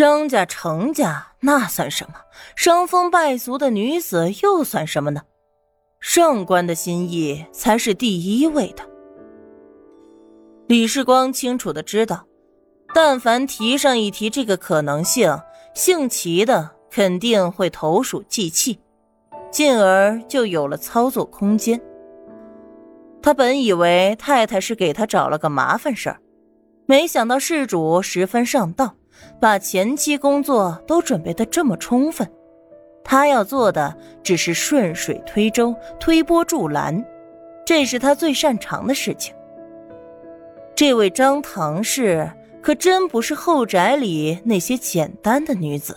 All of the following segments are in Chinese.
张家、程家那算什么？伤风败俗的女子又算什么呢？上官的心意才是第一位的。李世光清楚的知道，但凡提上一提这个可能性，姓齐的肯定会投鼠忌器，进而就有了操作空间。他本以为太太是给他找了个麻烦事儿，没想到事主十分上道，把前期工作都准备的这么充分。他要做的只是顺水推舟、推波助澜，这是他最擅长的事情。这位张唐氏可真不是后宅里那些简单的女子。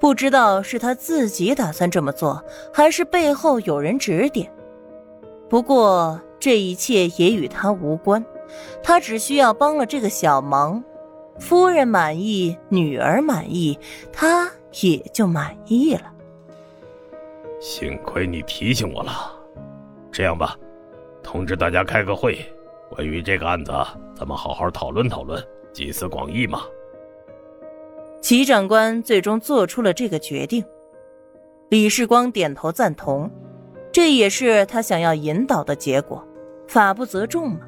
不知道是他自己打算这么做，还是背后有人指点。不过这一切也与他无关，他只需要帮了这个小忙，夫人满意，女儿满意，他也就满意了。幸亏你提醒我了，这样吧，通知大家开个会。关于这个案子，咱们好好讨论讨论，集思广益嘛。齐长官最终做出了这个决定，李世光点头赞同，这也是他想要引导的结果。法不责众嘛，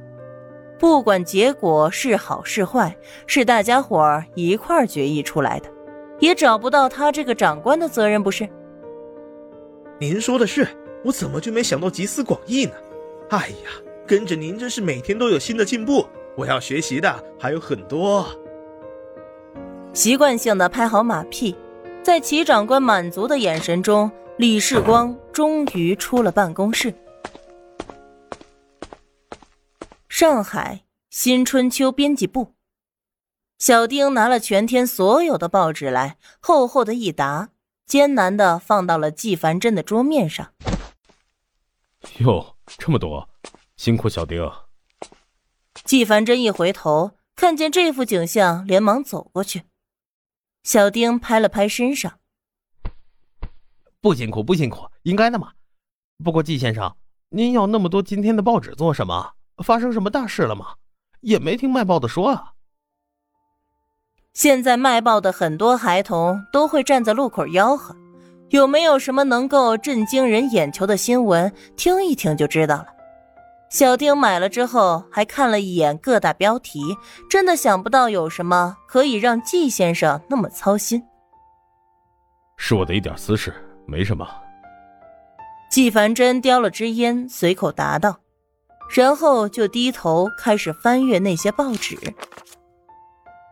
不管结果是好是坏，是大家伙儿一块儿决议出来的，也找不到他这个长官的责任，不是？您说的是，我怎么就没想到集思广益呢？哎呀！跟着您真是每天都有新的进步，我要学习的还有很多。习惯性的拍好马屁，在齐长官满足的眼神中，李世光终于出了办公室。上海新春秋编辑部，小丁拿了全天所有的报纸来，厚厚的一沓，艰难的放到了纪凡真的桌面上。哟，这么多！辛苦小丁。纪凡真一回头，看见这幅景象，连忙走过去。小丁拍了拍身上，不辛苦，不辛苦，应该的嘛。不过纪先生，您要那么多今天的报纸做什么？发生什么大事了吗？也没听卖报的说啊。现在卖报的很多孩童都会站在路口吆喝，有没有什么能够震惊人眼球的新闻？听一听就知道了。小丁买了之后，还看了一眼各大标题，真的想不到有什么可以让季先生那么操心。是我的一点私事，没什么。季凡真叼了支烟，随口答道，然后就低头开始翻阅那些报纸。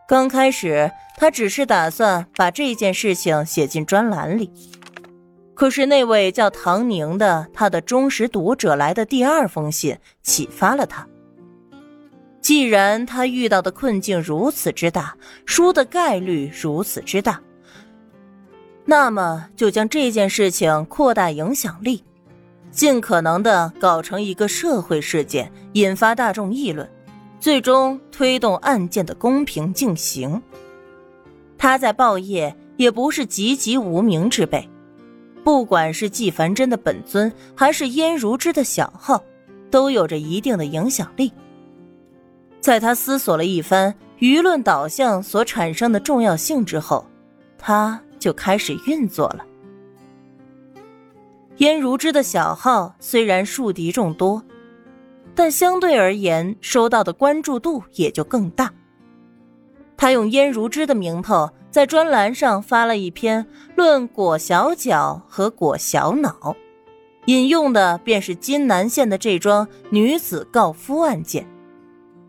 刚开始，他只是打算把这件事情写进专栏里。可是那位叫唐宁的他的忠实读者来的第二封信启发了他。既然他遇到的困境如此之大，输的概率如此之大，那么就将这件事情扩大影响力，尽可能的搞成一个社会事件，引发大众议论，最终推动案件的公平进行。他在报业也不是籍籍无名之辈。不管是纪凡真的本尊，还是燕如之的小号，都有着一定的影响力。在他思索了一番舆论导向所产生的重要性之后，他就开始运作了。燕如之的小号虽然树敌众多，但相对而言收到的关注度也就更大。他用燕如之的名头。在专栏上发了一篇论裹小脚和裹小脑，引用的便是金南县的这桩女子告夫案件。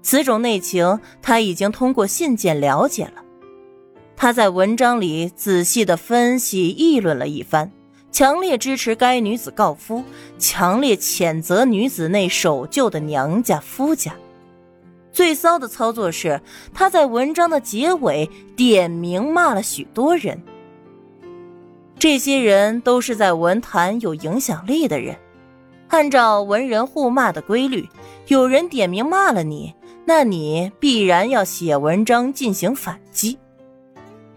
此种内情他已经通过信件了解了。他在文章里仔细的分析议论了一番，强烈支持该女子告夫，强烈谴责女子内守旧的娘家夫家。最骚的操作是，他在文章的结尾点名骂了许多人。这些人都是在文坛有影响力的人，按照文人互骂的规律，有人点名骂了你，那你必然要写文章进行反击。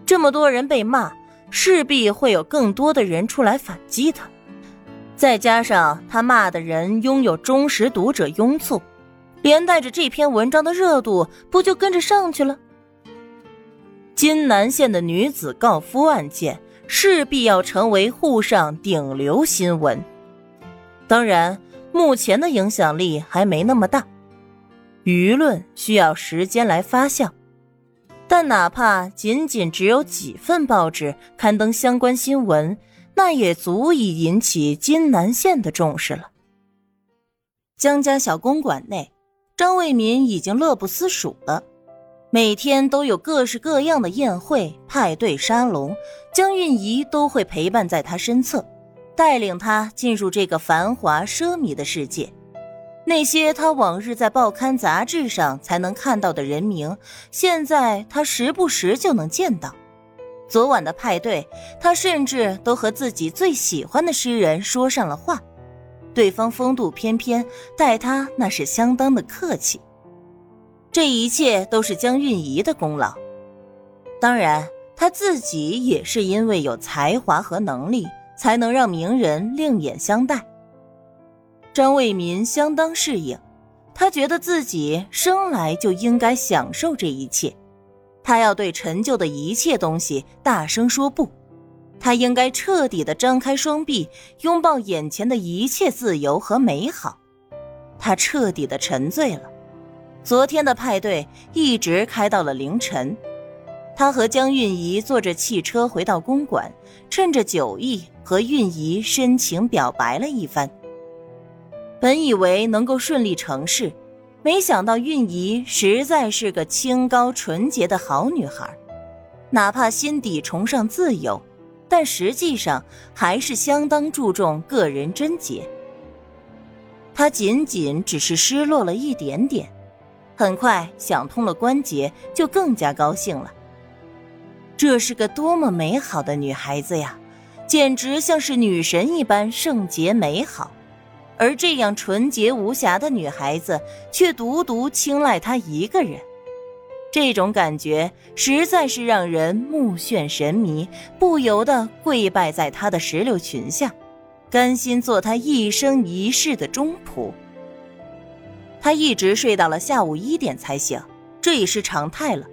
这么多人被骂，势必会有更多的人出来反击他。再加上他骂的人拥有忠实读者拥簇。连带着这篇文章的热度不就跟着上去了？金南县的女子告夫案件势必要成为沪上顶流新闻。当然，目前的影响力还没那么大，舆论需要时间来发酵。但哪怕仅仅只有几份报纸刊登相关新闻，那也足以引起金南县的重视了。江家小公馆内，张卫民已经乐不思蜀了。每天都有各式各样的宴会、派对、沙龙，江韵仪都会陪伴在他身侧，带领他进入这个繁华奢靡的世界。那些他往日在报刊杂志上才能看到的人名，现在他时不时就能见到。昨晚的派对，他甚至都和自己最喜欢的诗人说上了话，对方风度翩翩，待他那是相当的客气。这一切都是江韵仪的功劳，当然他自己也是因为有才华和能力，才能让名人另眼相待。张卫民相当适应，他觉得自己生来就应该享受这一切，他要对陈旧的一切东西大声说不，他应该彻底的张开双臂，拥抱眼前的一切自由和美好，他彻底的沉醉了。昨天的派对一直开到了凌晨，他和江韵仪坐着汽车回到公馆，趁着酒意和韵仪深情表白了一番。本以为能够顺利成事，没想到韵仪实在是个清高纯洁的好女孩，哪怕心底崇尚自由，但实际上还是相当注重个人贞洁。她仅仅只是失落了一点点。很快想通了关节，就更加高兴了。这是个多么美好的女孩子呀，简直像是女神一般圣洁美好。而这样纯洁无瑕的女孩子，却独独青睐他一个人，这种感觉实在是让人目眩神迷，不由得跪拜在他的石榴裙下，甘心做他一生一世的忠仆。他一直睡到了下午一点才醒，这已是常态了。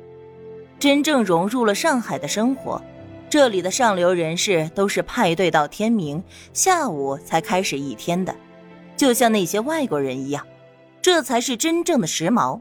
真正融入了上海的生活，这里的上流人士都是派对到天明，下午才开始一天的，就像那些外国人一样，这才是真正的时髦。